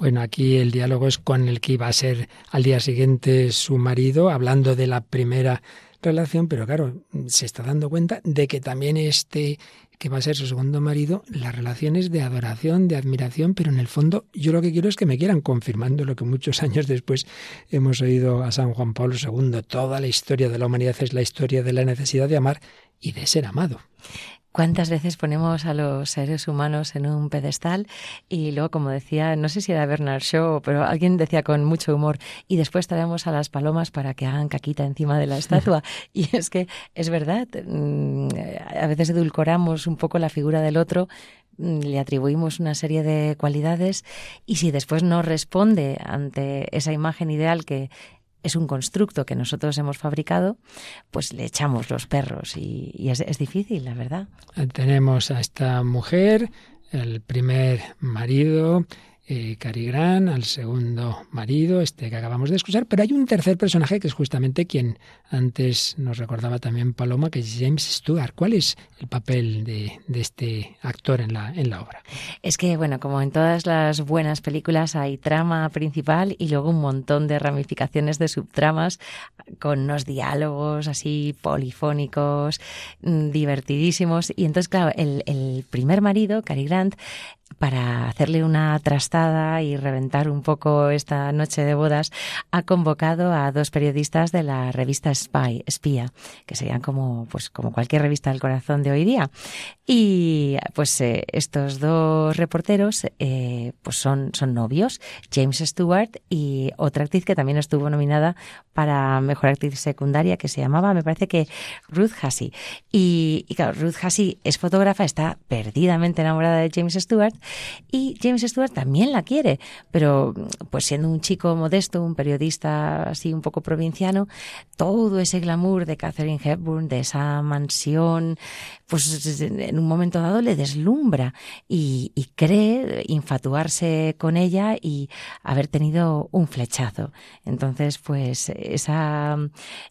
Bueno, aquí el diálogo es con el que iba a ser al día siguiente su marido, hablando de la primera relación, pero claro, se está dando cuenta de que también este que va a ser su segundo marido, la relación es de adoración, de admiración, pero en el fondo yo lo que quiero es que me quieran, confirmando lo que muchos años después hemos oído a San Juan Pablo II. Toda la historia de la humanidad es la historia de la necesidad de amar y de ser amado. ¿Cuántas veces ponemos a los seres humanos en un pedestal y luego, como decía, no sé si era Bernard Shaw, pero alguien decía con mucho humor, y después traemos a las palomas para que hagan caquita encima de la estatua? y es que es verdad, mm, a veces edulcoramos un poco la figura del otro, mm, le atribuimos una serie de cualidades y si después no responde ante esa imagen ideal que es un constructo que nosotros hemos fabricado, pues le echamos los perros y, es, es, difícil, la verdad. Tenemos a esta mujer, el primer marido, eh, Grant, al segundo marido, este que acabamos de escuchar, pero hay un tercer personaje que es justamente quien antes nos recordaba también Paloma, que es James Stewart. ¿Cuál es el papel de, de, este actor en la, en la obra? Es que, bueno, como en todas las buenas películas hay trama principal y luego un montón de ramificaciones de subtramas con unos diálogos así polifónicos, mm, divertidísimos. Y entonces, claro, el, el primer marido, Cary Grant, para hacerle una trastada y reventar un poco esta noche de bodas, ha convocado a dos periodistas de la revista Spy, Espía, que serían como, pues, como cualquier revista del corazón de hoy día. Y pues eh, estos dos reporteros eh, pues son, son novios, James Stewart y otra actriz que también estuvo nominada para Mejor Actriz Secundaria, que se llamaba, me parece que Ruth Hussey. Y, y claro, Ruth Hussey es fotógrafa, está perdidamente enamorada de James Stewart y James Stewart también la quiere, pero pues siendo un chico modesto, un periodista así un poco provinciano, todo ese glamour de Catherine Hepburn, de esa mansión, pues en un momento dado le deslumbra y, cree infatuarse con ella y haber tenido un flechazo. Entonces, pues esa,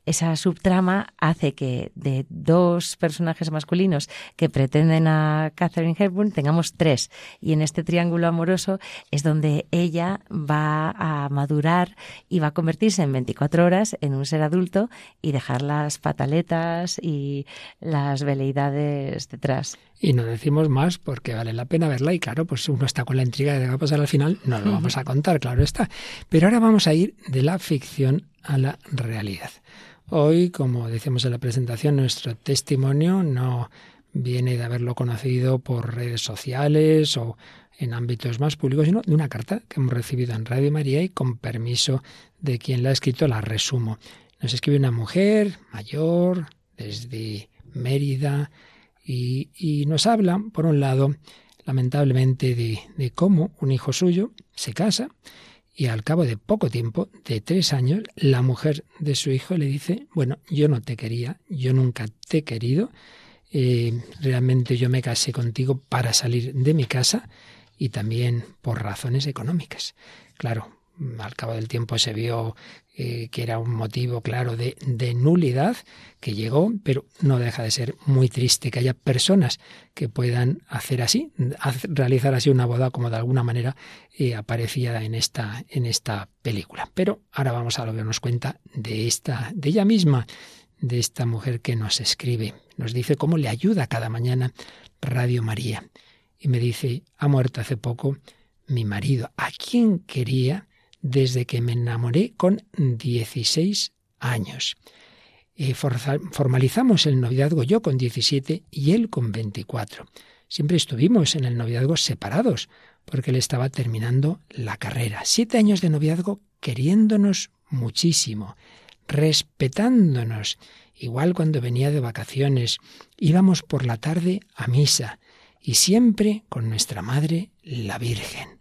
esa subtrama hace que de dos personajes masculinos que pretenden a Catherine Hepburn tengamos tres Y en este triángulo amoroso es donde ella va a madurar y va a convertirse en 24 horas en un ser adulto y dejar las pataletas y las veleidades detrás. Y no decimos más porque vale la pena verla y claro, pues uno está con la intriga de qué va a pasar al final, no lo vamos a contar, claro está. Pero ahora vamos a ir de la ficción a la realidad. Hoy, como decíamos en la presentación, nuestro testimonio no viene de haberlo conocido por redes sociales o en ámbitos más públicos, sino de una carta que hemos recibido en Radio María y con permiso de quien la ha escrito la resumo. Nos escribe una mujer mayor desde Mérida y, nos habla, por un lado, lamentablemente, de, de cómo un hijo suyo se casa y al cabo de poco tiempo, de tres años, la mujer de su hijo le dice, bueno, yo no te quería, yo nunca te he querido, eh, realmente yo me casé contigo para salir de mi casa y también por razones económicas. Claro, al cabo del tiempo se vio eh, que era un motivo claro de, nulidad que llegó, pero no deja de ser muy triste que haya personas que puedan hacer así, realizar así una boda como de alguna manera eh, aparecía en esta, en esta película. Pero ahora vamos a lo que nos cuenta de esta, de ella misma, de esta mujer que nos escribe. Nos dice cómo le ayuda cada mañana Radio María. Y me dice, ha muerto hace poco mi marido, a quien quería desde que me enamoré con 16 años. Eh, formalizamos el noviazgo yo con 17 y él con 24. Siempre estuvimos en el noviazgo separados, porque él estaba terminando la carrera. Siete años de noviazgo queriéndonos muchísimo, respetándonos. Igual cuando venía de vacaciones, íbamos por la tarde a misa y siempre con nuestra Madre la Virgen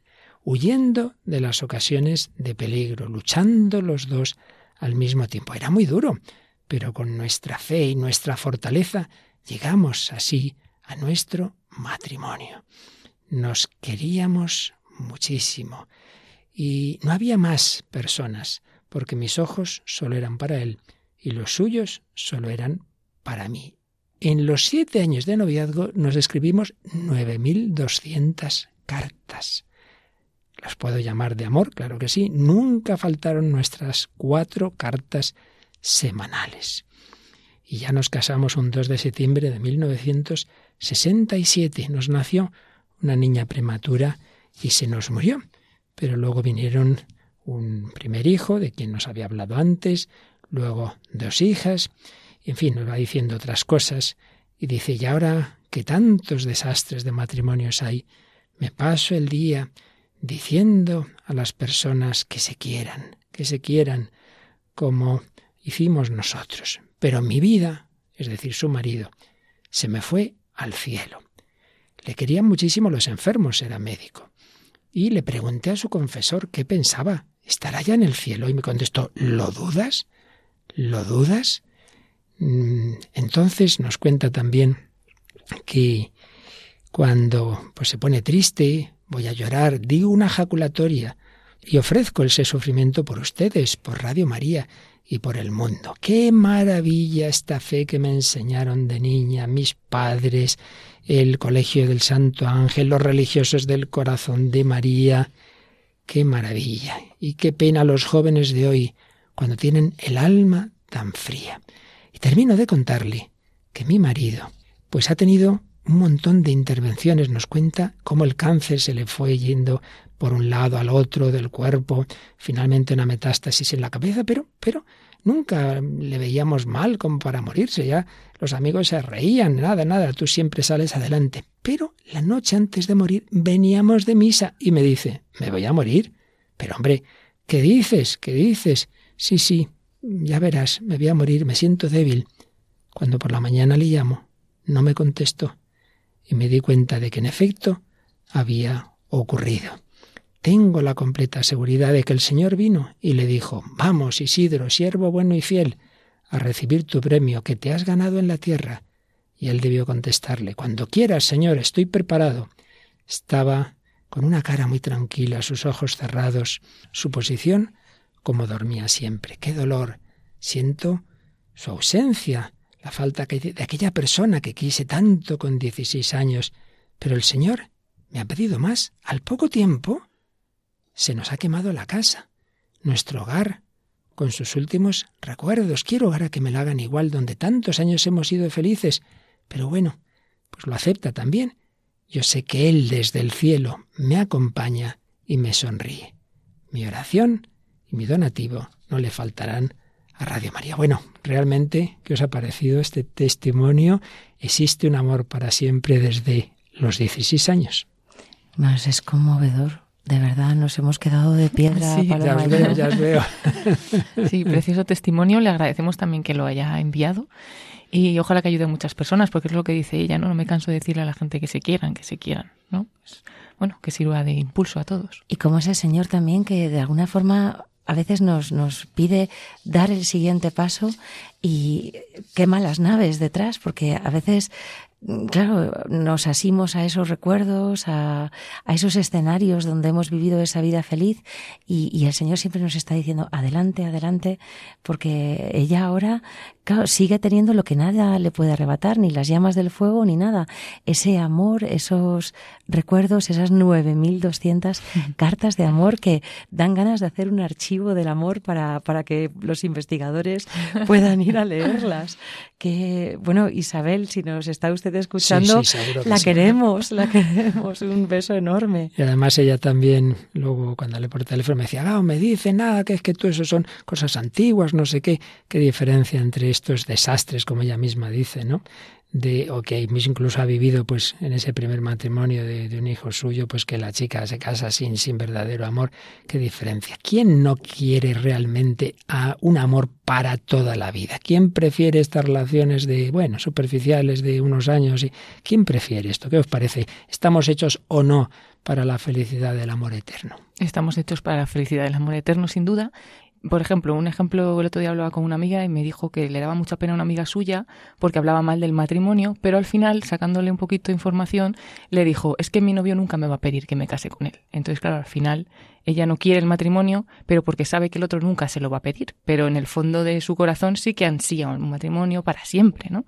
huyendo de las ocasiones de peligro, luchando los dos al mismo tiempo. Era muy duro, pero con nuestra fe y nuestra fortaleza llegamos así a nuestro matrimonio. Nos queríamos muchísimo y no había más personas, porque mis ojos solo eran para él y los suyos solo eran para mí. En los siete años de noviazgo nos escribimos 9.200 cartas. Las puedo llamar de amor, claro que sí. Nunca faltaron nuestras cuatro cartas semanales. Y ya nos casamos un 2 de septiembre de 1967. Nos nació una niña prematura y se nos murió. Pero luego vinieron un primer hijo, de quien nos había hablado antes, luego dos hijas, en fin, nos va diciendo otras cosas. Y dice, y ahora que tantos desastres de matrimonios hay, me paso el día diciendo a las personas que se quieran, que se quieran como hicimos nosotros. Pero mi vida, es decir, su marido, se me fue al cielo. Le querían muchísimo los enfermos, era médico. Y le pregunté a su confesor qué pensaba. ¿Estará ya en el cielo? Y me contestó, ¿lo dudas? ¿Lo dudas? Mm, entonces nos cuenta también que cuando pues se pone triste voy a llorar, digo una jaculatoria y ofrezco ese sufrimiento por ustedes, por Radio María y por el mundo. Qué maravilla esta fe que me enseñaron de niña mis padres, el Colegio del Santo Ángel, los religiosos del Corazón de María. Qué maravilla. Y qué pena los jóvenes de hoy cuando tienen el alma tan fría. Y termino de contarle que mi marido, pues ha tenido un montón de intervenciones. Nos cuenta cómo el cáncer se le fue yendo por un lado al otro del cuerpo, finalmente una metástasis en la cabeza, pero, pero nunca le veíamos mal como para morirse. Ya los amigos se reían, nada, nada, tú siempre sales adelante. Pero la noche antes de morir veníamos de misa y me dice, ¿me voy a morir? Pero hombre, ¿qué dices? ¿Qué dices? Sí, sí, ya verás, me voy a morir, me siento débil. Cuando por la mañana le llamo, no me contestó y me di cuenta de que en efecto había ocurrido. Tengo la completa seguridad de que el Señor vino y le dijo, Vamos, Isidro, siervo bueno y fiel, a recibir tu premio que te has ganado en la tierra. Y él debió contestarle, Cuando quieras, Señor, estoy preparado. Estaba con una cara muy tranquila, sus ojos cerrados, su posición como dormía siempre. ¡Qué dolor! Siento su ausencia, falta de aquella persona que quise tanto con 16 años, pero el Señor me ha pedido más. Al poco tiempo se nos ha quemado la casa, nuestro hogar, con sus últimos recuerdos. Quiero ahora que me lo hagan igual, donde tantos años hemos sido felices. Pero bueno, pues lo acepta también. Yo sé que Él desde el cielo me acompaña y me sonríe. Mi oración y mi donativo no le faltarán a Radio María. Bueno, realmente, ¿qué os ha parecido este testimonio? Existe un amor para siempre desde los 16 años. Más es conmovedor. De verdad, nos hemos quedado de piedra. Sí, ya os veo, ya os veo. sí, precioso testimonio. Le agradecemos también que lo haya enviado y ojalá que ayude a muchas personas, porque es lo que dice ella, ¿no? No me canso de decirle a la gente que se quieran, que se quieran, ¿no? Pues, bueno, que sirva de impulso a todos. Y como es el Señor también que de alguna forma a veces nos, nos pide dar el siguiente paso y quema las naves detrás, porque a veces claro, nos asimos a esos recuerdos, a, a, esos escenarios donde hemos vivido esa vida feliz y, el Señor siempre nos está diciendo adelante, adelante, porque ella ahora claro, sigue teniendo lo que nada le puede arrebatar, ni las llamas del fuego, ni nada. Ese amor, esos recuerdos, esas 9.200 cartas de amor que dan ganas de hacer un archivo del amor para, para que los investigadores puedan ir a leerlas. Que, bueno, Isabel, si nos está usted escuchando, la queremos, la queremos. Un beso enorme. Y además ella también, luego cuando le por teléfono me decía, ah, me dice nada, que es que tú eso son cosas antiguas, no sé qué, qué diferencia entre estos desastres, como ella misma dice, ¿no? de o que incluso ha vivido pues en ese primer matrimonio de, un hijo suyo pues que la chica se casa sin sin verdadero amor. Qué diferencia quién no quiere realmente a un amor para toda la vida quién prefiere estas relaciones de bueno superficiales de unos años y quién prefiere esto qué os parece estamos hechos o no para la felicidad del amor eterno estamos hechos para la felicidad del amor eterno sin duda por ejemplo, un ejemplo, el otro día hablaba con una amiga y me dijo que le daba mucha pena a una amiga suya porque hablaba mal del matrimonio, pero al final, sacándole un poquito de información, le dijo, es que mi novio nunca me va a pedir que me case con él. Entonces, claro, al final ella no quiere el matrimonio, pero porque sabe que el otro nunca se lo va a pedir, pero en el fondo de su corazón sí que ansía un matrimonio para siempre, ¿no?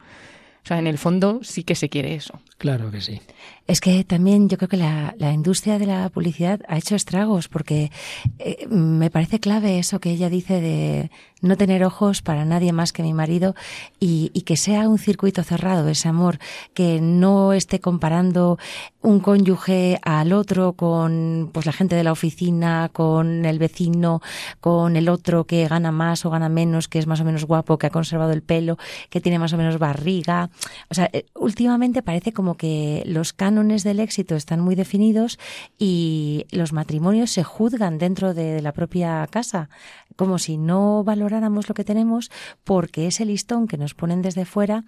O sea, en el fondo sí que se quiere eso. Claro que sí. Es que también yo creo que la, la industria de la publicidad ha hecho estragos porque eh, me parece clave eso que ella dice de no tener ojos para nadie más que mi marido y, y, que sea un circuito cerrado ese amor, que no esté comparando un cónyuge al otro con pues la gente de la oficina, con el vecino, con el otro que gana más o gana menos, que es más o menos guapo, que ha conservado el pelo, que tiene más o menos barriga. O sea, eh, últimamente parece como que los cánones del éxito están muy definidos y los matrimonios se juzgan dentro de, de la propia casa, como si no valoráramos lo que tenemos, porque ese listón que nos ponen desde fuera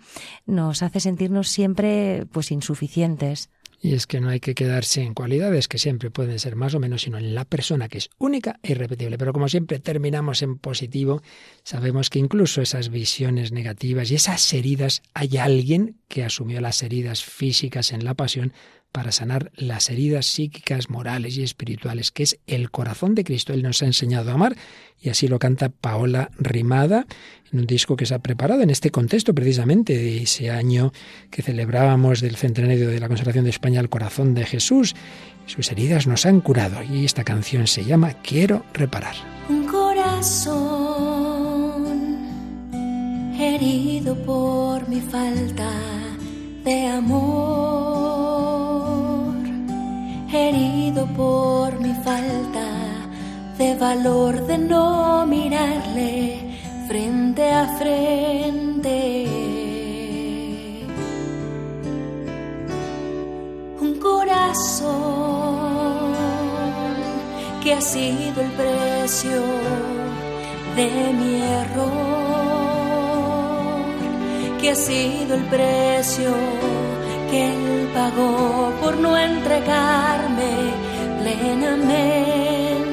nos hace sentirnos siempre pues insuficientes. Y es que no hay que quedarse en cualidades que siempre pueden ser más o menos, sino en la persona que es única e irrepetible. Pero como siempre terminamos en positivo, sabemos que incluso esas visiones negativas y esas heridas, hay alguien que asumió las heridas físicas en la pasión para sanar las heridas psíquicas, morales y espirituales, que es el corazón de Cristo. Él nos ha enseñado a amar y así lo canta Paola Rimada en un disco que se ha preparado en este contexto precisamente de ese año que celebrábamos del centenario de la consagración de España al corazón de Jesús. Sus heridas nos han curado y esta canción se llama Quiero reparar. Un corazón herido por mi falta de amor, herido por mi falta de valor de no mirarle frente a frente. Un corazón que ha sido el precio de mi error que ha sido el precio que él pagó por no entregarme plenamente.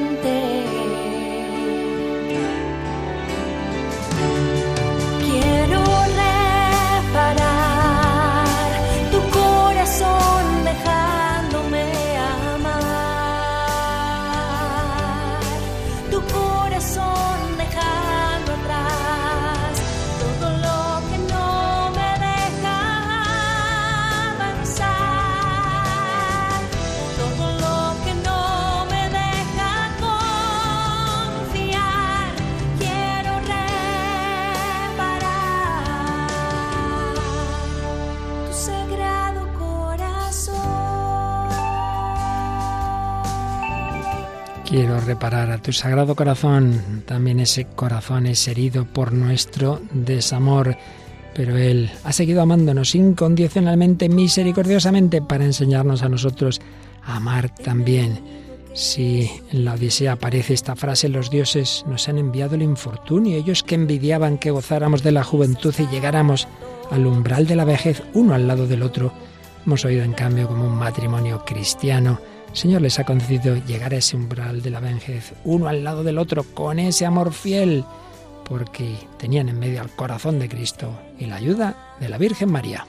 Reparar a tu sagrado corazón. También ese corazón es herido por nuestro desamor. Pero Él ha seguido amándonos incondicionalmente, misericordiosamente, para enseñarnos a nosotros a amar también. Si en la Odisea aparece esta frase, los dioses nos han enviado el infortunio, ellos que envidiaban que gozáramos de la juventud y llegáramos al umbral de la vejez uno al lado del otro, hemos oído en cambio como un matrimonio cristiano Señor les ha concedido llegar a ese umbral de la vejez, uno al lado del otro, con ese amor fiel, porque tenían en medio al corazón de Cristo y la ayuda de la Virgen María.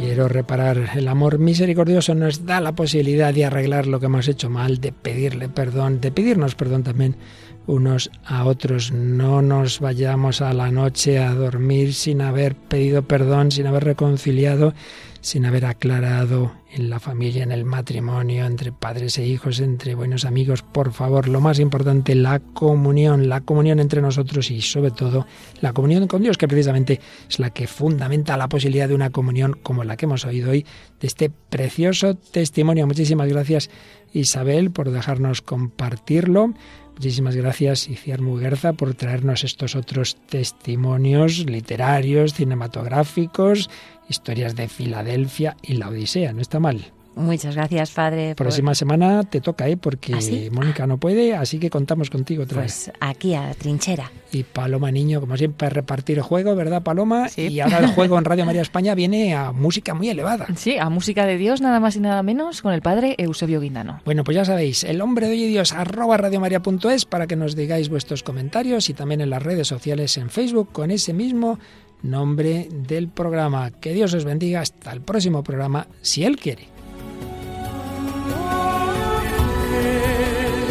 Quiero reparar. El amor misericordioso nos da la posibilidad de arreglar lo que hemos hecho mal, de pedirle perdón, de pedirnos perdón también unos a otros. No nos vayamos a la noche a dormir sin haber pedido perdón, sin haber reconciliado, sin haber aclarado en la familia, en el matrimonio, entre padres e hijos, entre buenos amigos. Por favor, lo más importante, la comunión, la comunión entre nosotros y sobre todo la comunión con Dios, que precisamente es la que fundamenta la posibilidad de una comunión como la que hemos oído hoy, de este precioso testimonio. Muchísimas gracias Isabel por dejarnos compartirlo. Muchísimas gracias, Iciar Muguerza, por traernos estos otros testimonios literarios, cinematográficos, historias de Filadelfia y la Odisea. No está mal. Muchas gracias, padre. Próxima semana te toca, ¿eh? porque ¿Ah, Mónica no puede, así que contamos contigo otra pues aquí a la trinchera. Y Paloma Niño, como siempre, repartir el juego, ¿verdad, Paloma? Y ahora el juego en Radio María España viene a música muy elevada. Sí, a música de Dios, nada más y nada menos, con el padre Eusebio Guindano. Bueno, pues ya sabéis, el hombre de hoy y Dios, arroba radiomaria.es para que nos digáis vuestros comentarios y también en las redes sociales en Facebook con ese mismo nombre del programa. Que Dios os bendiga hasta el próximo programa, si Él quiere.